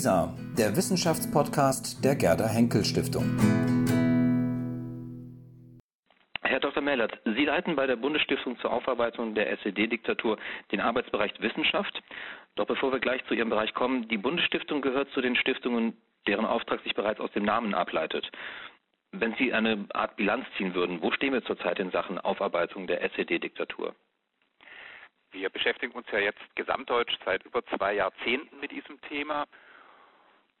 WISA, der Wissenschaftspodcast der Gerda Henkel Stiftung. Herr Dr. Mellert, Sie leiten bei der Bundesstiftung zur Aufarbeitung der SED-Diktatur den Arbeitsbereich Wissenschaft. Doch bevor wir gleich zu Ihrem Bereich kommen, die Bundesstiftung gehört zu den Stiftungen, deren Auftrag sich bereits aus dem Namen ableitet. Wenn Sie eine Art Bilanz ziehen würden, wo stehen wir zurzeit in Sachen Aufarbeitung der SED-Diktatur? Wir beschäftigen uns ja jetzt gesamtdeutsch seit über zwei Jahrzehnten mit diesem Thema.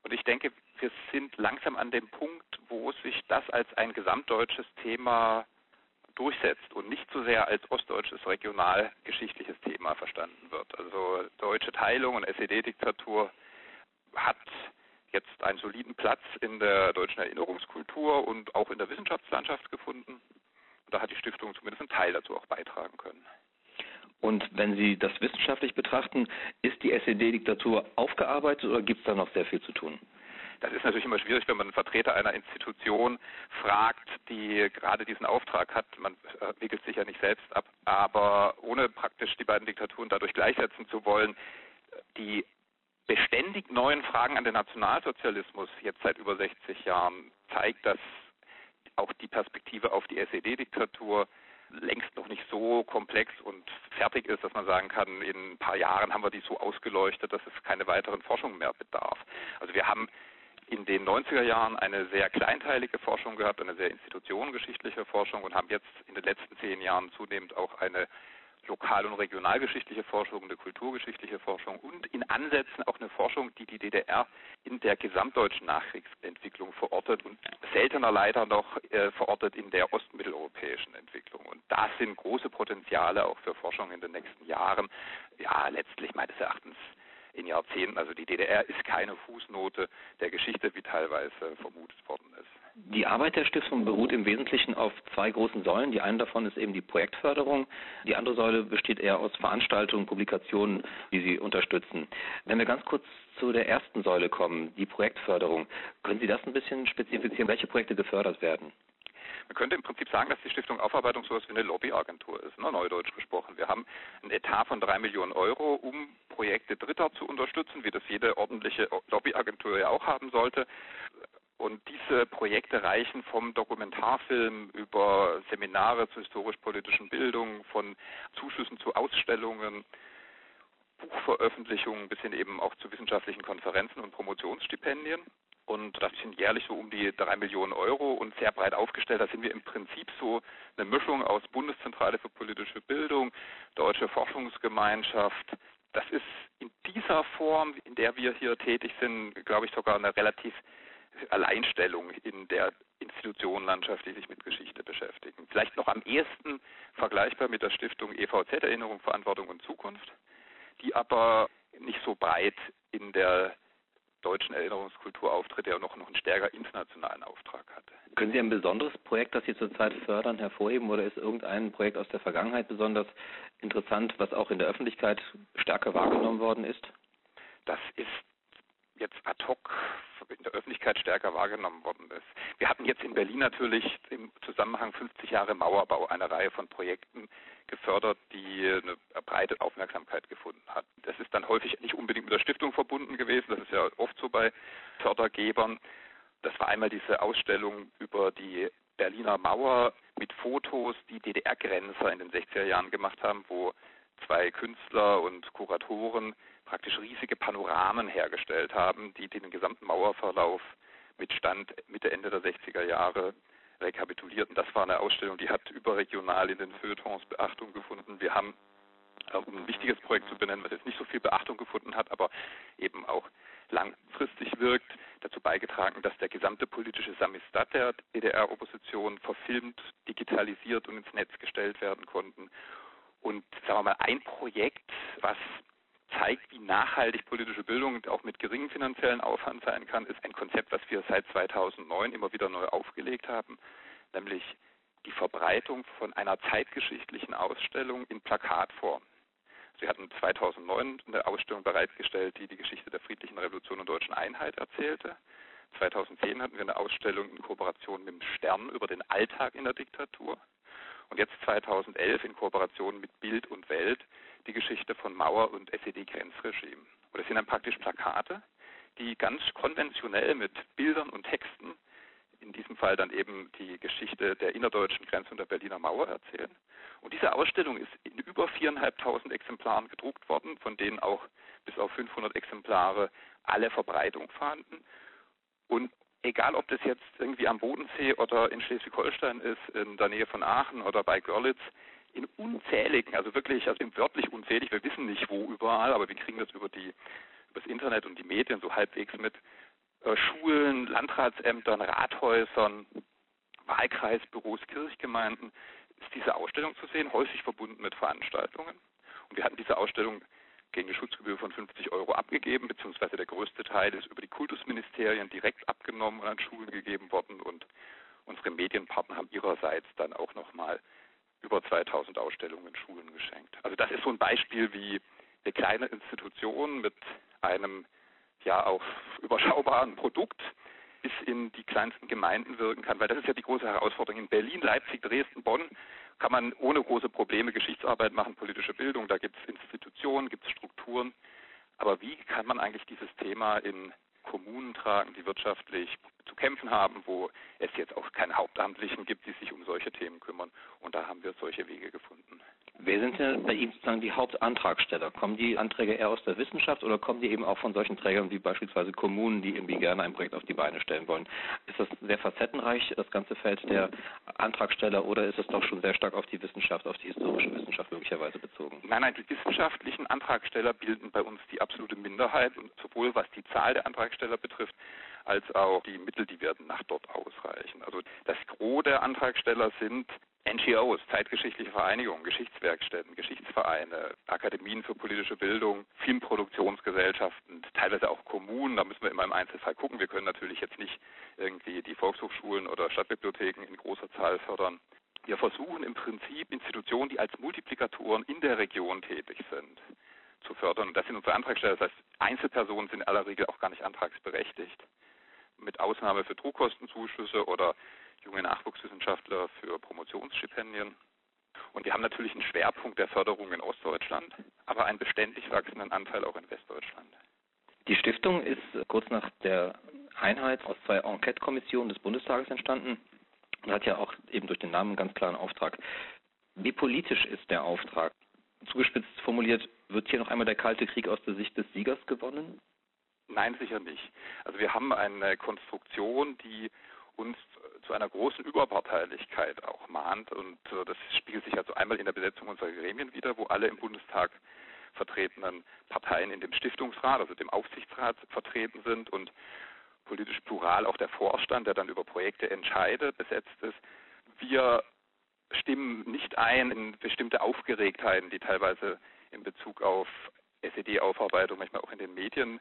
Und ich denke, wir sind langsam an dem Punkt, wo sich das als ein gesamtdeutsches Thema durchsetzt und nicht so sehr als ostdeutsches regionalgeschichtliches Thema verstanden wird. Also deutsche Teilung und SED-Diktatur hat jetzt einen soliden Platz in der deutschen Erinnerungskultur und auch in der Wissenschaftslandschaft gefunden. Und da hat die Stiftung zumindest einen Teil dazu auch beitragen können. Und wenn Sie das wissenschaftlich betrachten, ist die SED-Diktatur aufgearbeitet oder gibt es da noch sehr viel zu tun? Das ist natürlich immer schwierig, wenn man einen Vertreter einer Institution fragt, die gerade diesen Auftrag hat. Man wickelt sich ja nicht selbst ab. Aber ohne praktisch die beiden Diktaturen dadurch gleichsetzen zu wollen, die beständig neuen Fragen an den Nationalsozialismus jetzt seit über 60 Jahren zeigt, dass auch die Perspektive auf die SED-Diktatur längst noch nicht so komplex und fertig ist, dass man sagen kann, in ein paar Jahren haben wir die so ausgeleuchtet, dass es keine weiteren Forschungen mehr bedarf. Also wir haben in den 90er Jahren eine sehr kleinteilige Forschung gehabt, eine sehr institutionengeschichtliche Forschung und haben jetzt in den letzten zehn Jahren zunehmend auch eine lokal- und regionalgeschichtliche Forschung, eine kulturgeschichtliche Forschung und in Ansätzen auch eine Forschung, die die DDR in der gesamtdeutschen Nachkriegsentwicklung verortet und seltener leider noch äh, verortet in der ostmitteleuropäischen Entwicklung. Und das sind große Potenziale auch für Forschung in den nächsten Jahren. Ja, letztlich meines Erachtens in Jahrzehnten. Also die DDR ist keine Fußnote der Geschichte, wie teilweise vermutet worden ist. Die Arbeit der Stiftung beruht im Wesentlichen auf zwei großen Säulen. Die eine davon ist eben die Projektförderung. Die andere Säule besteht eher aus Veranstaltungen, Publikationen, die sie unterstützen. Wenn wir ganz kurz zu der ersten Säule kommen, die Projektförderung, können Sie das ein bisschen spezifizieren, welche Projekte gefördert werden? Man könnte im Prinzip sagen, dass die Stiftung Aufarbeitung sowas wie eine Lobbyagentur ist, ne, neudeutsch gesprochen. Wir haben ein Etat von drei Millionen Euro, um Projekte Dritter zu unterstützen, wie das jede ordentliche Lobbyagentur ja auch haben sollte. Und diese Projekte reichen vom Dokumentarfilm über Seminare zur historisch-politischen Bildung, von Zuschüssen zu Ausstellungen, Buchveröffentlichungen bis hin eben auch zu wissenschaftlichen Konferenzen und Promotionsstipendien. Und das sind jährlich so um die drei Millionen Euro und sehr breit aufgestellt. Da sind wir im Prinzip so eine Mischung aus Bundeszentrale für politische Bildung, Deutsche Forschungsgemeinschaft. Das ist in dieser Form, in der wir hier tätig sind, glaube ich, sogar eine relativ Alleinstellung in der Institutionenlandschaft, die sich mit Geschichte beschäftigen. Vielleicht noch am ehesten vergleichbar mit der Stiftung EVZ Erinnerung, Verantwortung und Zukunft, die aber nicht so breit in der deutschen Erinnerungskultur auftritt, der noch, noch einen stärker internationalen Auftrag hatte. Können Sie ein besonderes Projekt, das Sie zurzeit fördern, hervorheben oder ist irgendein Projekt aus der Vergangenheit besonders interessant, was auch in der Öffentlichkeit stärker wahrgenommen worden ist? Das ist jetzt ad hoc in der Öffentlichkeit stärker wahrgenommen worden ist. Wir hatten jetzt in Berlin natürlich im Zusammenhang 50 Jahre Mauerbau eine Reihe von Projekten gefördert, die eine breite Aufmerksamkeit gefunden hat. Das ist dann häufig nicht unbedingt mit der Stiftung verbunden gewesen, das ist ja oft so bei Fördergebern. Das war einmal diese Ausstellung über die Berliner Mauer mit Fotos, die DDR-Grenzer in den 60er Jahren gemacht haben, wo zwei Künstler und Kuratoren praktisch riesige Panoramen hergestellt haben, die den gesamten Mauerverlauf mit Stand Mitte, Ende der 60er Jahre rekapitulierten. Das war eine Ausstellung, die hat überregional in den Feuilletons Beachtung gefunden. Wir haben, äh, um ein wichtiges Projekt zu benennen, was jetzt nicht so viel Beachtung gefunden hat, aber eben auch langfristig wirkt, dazu beigetragen, dass der gesamte politische Samistat der DDR-Opposition verfilmt, digitalisiert und ins Netz gestellt werden konnten. Und sagen wir mal, ein Projekt, was zeigt, wie nachhaltig politische Bildung auch mit geringem finanziellen Aufwand sein kann, ist ein Konzept, was wir seit 2009 immer wieder neu aufgelegt haben, nämlich die Verbreitung von einer zeitgeschichtlichen Ausstellung in Plakatform. Sie hatten 2009 eine Ausstellung bereitgestellt, die die Geschichte der friedlichen Revolution und deutschen Einheit erzählte. 2010 hatten wir eine Ausstellung in Kooperation mit dem Stern über den Alltag in der Diktatur. Und jetzt 2011 in Kooperation mit Bild und Welt die Geschichte von Mauer und SED-Grenzregime. Und das sind dann praktisch Plakate, die ganz konventionell mit Bildern und Texten, in diesem Fall dann eben die Geschichte der innerdeutschen Grenze und der Berliner Mauer erzählen. Und diese Ausstellung ist in über viereinhalbtausend Exemplaren gedruckt worden, von denen auch bis auf 500 Exemplare alle Verbreitung fanden. Und egal, ob das jetzt irgendwie am Bodensee oder in Schleswig-Holstein ist, in der Nähe von Aachen oder bei Görlitz, in unzähligen, also wirklich, also wörtlich unzählig, wir wissen nicht wo überall, aber wir kriegen das über die über das Internet und die Medien so halbwegs mit äh, Schulen, Landratsämtern, Rathäusern, Wahlkreisbüros, Kirchgemeinden ist diese Ausstellung zu sehen, häufig verbunden mit Veranstaltungen. Und wir hatten diese Ausstellung gegen eine Schutzgebühr von 50 Euro abgegeben, beziehungsweise der größte Teil ist über die Kultusministerien direkt abgenommen und an Schulen gegeben worden und unsere Medienpartner haben ihrerseits dann auch nochmal über 2000 Ausstellungen Schulen geschenkt. Also das ist so ein Beispiel, wie eine kleine Institution mit einem ja auch überschaubaren Produkt bis in die kleinsten Gemeinden wirken kann, weil das ist ja die große Herausforderung. In Berlin, Leipzig, Dresden, Bonn kann man ohne große Probleme Geschichtsarbeit machen, politische Bildung, da gibt es Institutionen, gibt es Strukturen. Aber wie kann man eigentlich dieses Thema in Kommunen tragen, die wirtschaftlich zu kämpfen haben, wo es jetzt auch keine Hauptamtlichen gibt, die sich um solche Themen kümmern. Und da haben wir solche Wege gefunden. Wer sind denn bei Ihnen sozusagen die Hauptantragsteller? Kommen die Anträge eher aus der Wissenschaft oder kommen die eben auch von solchen Trägern wie beispielsweise Kommunen, die irgendwie gerne ein Projekt auf die Beine stellen wollen? Ist das sehr facettenreich, das ganze Feld der Antragsteller, oder ist es doch schon sehr stark auf die Wissenschaft, auf die historische Wissenschaft möglicherweise bezogen? Nein, nein, die wissenschaftlichen Antragsteller bilden bei uns die absolute Minderheit, sowohl was die Zahl der Antragsteller betrifft, als auch die Mittel, die werden nach dort ausreichen. Also das Gros der Antragsteller sind NGOs, zeitgeschichtliche Vereinigungen, Geschichtswerkstätten, Geschichtsvereine, Akademien für politische Bildung, Filmproduktionsgesellschaften, teilweise auch Kommunen. Da müssen wir immer im Einzelfall gucken. Wir können natürlich jetzt nicht irgendwie die Volkshochschulen oder Stadtbibliotheken in großer Zahl fördern. Wir versuchen im Prinzip Institutionen, die als Multiplikatoren in der Region tätig sind, zu fördern. Und das sind unsere Antragsteller. Das heißt, Einzelpersonen sind in aller Regel auch gar nicht antragsberechtigt. Mit Ausnahme für Druckkostenzuschüsse oder junge Nachwuchswissenschaftler für Promotionsstipendien. Und wir haben natürlich einen Schwerpunkt der Förderung in Ostdeutschland, aber einen beständig wachsenden Anteil auch in Westdeutschland. Die Stiftung ist kurz nach der Einheit aus zwei Enquete-Kommissionen des Bundestages entstanden und hat ja auch eben durch den Namen einen ganz klaren Auftrag. Wie politisch ist der Auftrag? Zugespitzt formuliert, wird hier noch einmal der Kalte Krieg aus der Sicht des Siegers gewonnen? Nein, sicher nicht. Also wir haben eine Konstruktion, die uns zu einer großen Überparteilichkeit auch mahnt. Und äh, das spiegelt sich also einmal in der Besetzung unserer Gremien wieder, wo alle im Bundestag vertretenen Parteien in dem Stiftungsrat, also dem Aufsichtsrat vertreten sind und politisch plural auch der Vorstand, der dann über Projekte entscheidet, besetzt ist. Wir stimmen nicht ein in bestimmte Aufgeregtheiten, die teilweise in Bezug auf SED-Aufarbeitung manchmal auch in den Medien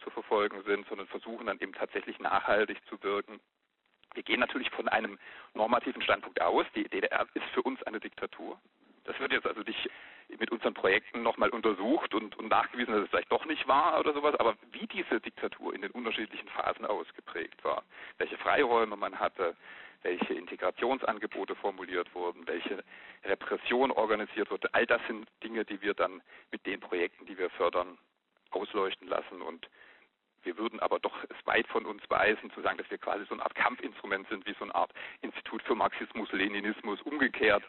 zu verfolgen sind, sondern versuchen dann eben tatsächlich nachhaltig zu wirken wir gehen natürlich von einem normativen Standpunkt aus. Die DDR ist für uns eine Diktatur. Das wird jetzt also nicht mit unseren Projekten nochmal untersucht und, und, nachgewiesen, dass es vielleicht doch nicht war oder sowas, aber wie diese Diktatur in den unterschiedlichen Phasen ausgeprägt war, welche Freiräume man hatte, welche Integrationsangebote formuliert wurden, welche Repression organisiert wurde, all das sind Dinge, die wir dann mit den Projekten, die wir fördern, ausleuchten lassen und wir würden aber doch es weit von uns weisen, zu sagen, dass wir quasi so eine Art Kampfinstrument sind, wie so eine Art Institut für Marxismus, Leninismus, umgekehrt,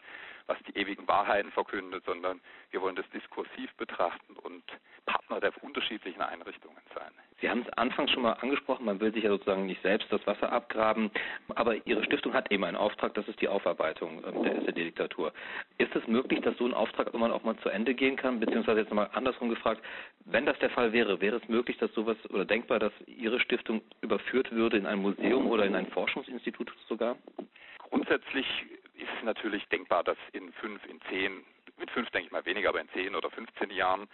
was die ewigen Wahrheiten verkündet, sondern wir wollen das diskursiv betrachten und Partner der unterschiedlichen Einrichtungen sein. Sie haben es anfangs schon mal angesprochen, man will sich ja sozusagen nicht selbst das Wasser abgraben, aber Ihre Stiftung hat eben einen Auftrag, das ist die Aufarbeitung ähm, der SED-Diktatur. Ist es möglich, dass so ein Auftrag irgendwann auch mal zu Ende gehen kann, beziehungsweise jetzt nochmal andersrum gefragt, wenn das der Fall wäre, wäre es möglich, dass sowas oder denkbar, dass Ihre Stiftung überführt würde in ein Museum oder in ein Forschungsinstitut sogar? Grundsätzlich ist es natürlich denkbar, dass in fünf, in zehn, mit fünf denke ich mal weniger, aber in zehn oder 15 Jahren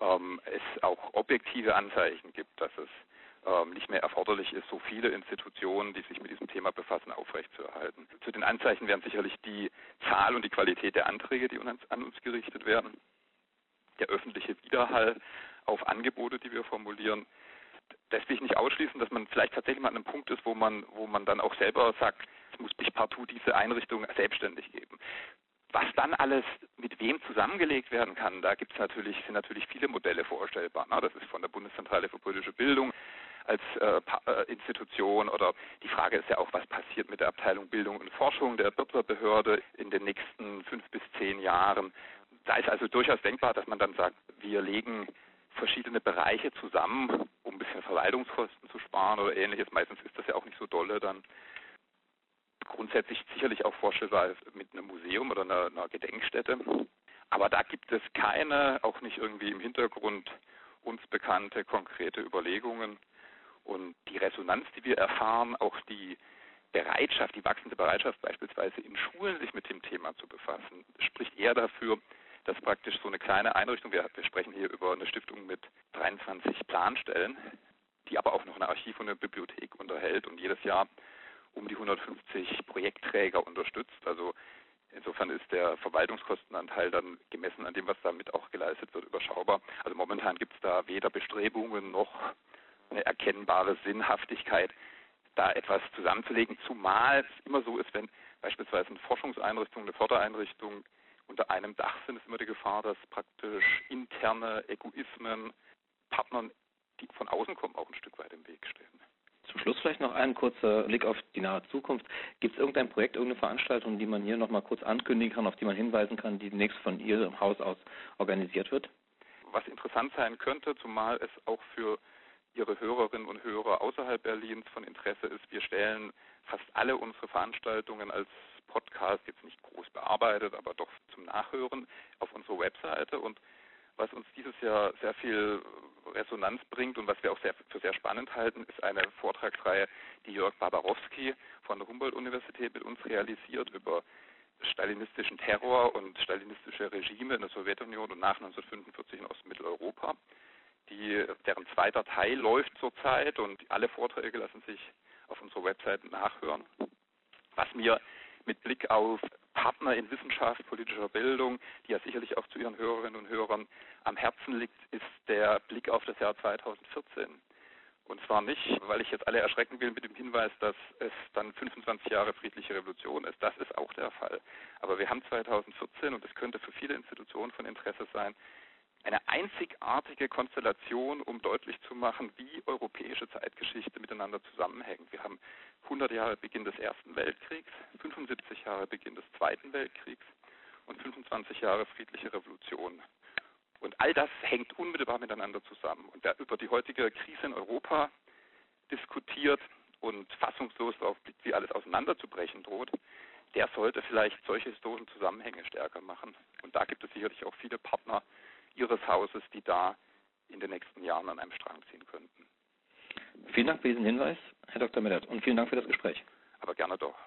ähm, es auch objektive Anzeichen gibt, dass es ähm, nicht mehr erforderlich ist, so viele Institutionen, die sich mit diesem Thema befassen, aufrechtzuerhalten. Zu den Anzeichen wären sicherlich die Zahl und die Qualität der Anträge, die uns, an uns gerichtet werden, der öffentliche Widerhall auf Angebote, die wir formulieren. Das will ich nicht ausschließen, dass man vielleicht tatsächlich mal an einem Punkt ist, wo man, wo man dann auch selber sagt, es muss nicht partout diese Einrichtung selbstständig geben. Was dann alles mit wem zusammengelegt werden kann, da gibt es natürlich, sind natürlich viele Modelle vorstellbar. Ne? Das ist von der Bundeszentrale für politische Bildung als äh, äh, Institution oder die Frage ist ja auch, was passiert mit der Abteilung Bildung und Forschung der Birtler-Behörde in den nächsten fünf bis zehn Jahren. Da ist also durchaus denkbar, dass man dann sagt, wir legen verschiedene Bereiche zusammen, um ein bisschen Verwaltungskosten zu sparen oder ähnliches. Meistens ist das ja auch nicht so dolle dann. Grundsätzlich sicherlich auch vorstellbar mit einem Museum oder einer, einer Gedenkstätte. Aber da gibt es keine, auch nicht irgendwie im Hintergrund uns bekannte konkrete Überlegungen. Und die Resonanz, die wir erfahren, auch die Bereitschaft, die wachsende Bereitschaft beispielsweise in Schulen sich mit dem Thema zu befassen, spricht eher dafür, dass praktisch so eine kleine Einrichtung, wir, wir sprechen hier über eine Stiftung mit 23 Planstellen, die aber auch noch ein Archiv und eine Bibliothek unterhält und jedes Jahr um die 150 Projektträger unterstützt. Also insofern ist der Verwaltungskostenanteil dann gemessen an dem, was damit auch geleistet wird, überschaubar. Also momentan gibt es da weder Bestrebungen noch eine erkennbare Sinnhaftigkeit, da etwas zusammenzulegen, zumal es immer so ist, wenn beispielsweise eine Forschungseinrichtung, eine Fördereinrichtung unter einem Dach sind, ist immer die Gefahr, dass praktisch interne Egoismen Partnern, die von außen kommen, auch ein Stück weit im Weg stehen. Zum Schluss vielleicht noch ein kurzer Blick auf die nahe Zukunft. Gibt es irgendein Projekt, irgendeine Veranstaltung, die man hier noch mal kurz ankündigen kann, auf die man hinweisen kann, die demnächst von Ihrem Haus aus organisiert wird? Was interessant sein könnte, zumal es auch für Ihre Hörerinnen und Hörer außerhalb Berlins von Interesse ist, wir stellen fast alle unsere Veranstaltungen als Podcast, jetzt nicht groß bearbeitet, aber doch zum Nachhören auf unsere Webseite und was uns dieses Jahr sehr viel Resonanz bringt und was wir auch sehr, für sehr spannend halten, ist eine Vortragsreihe, die Jörg Barbarowski von der Humboldt-Universität mit uns realisiert über stalinistischen Terror und stalinistische Regime in der Sowjetunion und nach 1945 in Ostmitteleuropa. Die, deren zweiter Teil läuft zurzeit und alle Vorträge lassen sich auf unserer Website nachhören. Was mir mit Blick auf Partner in Wissenschaft, politischer Bildung, die ja sicherlich auch zu Ihren Hörerinnen und Hörern am Herzen liegt, ist der Blick auf das Jahr 2014. Und zwar nicht, weil ich jetzt alle erschrecken will mit dem Hinweis, dass es dann 25 Jahre friedliche Revolution ist. Das ist auch der Fall. Aber wir haben 2014 und es könnte für viele Institutionen von Interesse sein, eine einzigartige Konstellation, um deutlich zu machen, wie europäische Zeitgeschichte miteinander zusammenhängt. Wir haben 100 Jahre Beginn des Ersten Weltkriegs, 75 Jahre Beginn des Zweiten Weltkriegs und 25 Jahre friedliche Revolution. Und all das hängt unmittelbar miteinander zusammen. Und wer über die heutige Krise in Europa diskutiert und fassungslos darauf blickt, wie alles auseinanderzubrechen droht, der sollte vielleicht solche historischen Zusammenhänge stärker machen. Und da gibt es sicherlich auch viele Partner Ihres Hauses, die da in den nächsten Jahren an einem Strang ziehen könnten. Vielen Dank für diesen Hinweis, Herr Dr. Millert, und vielen Dank für das Gespräch. Aber gerne doch.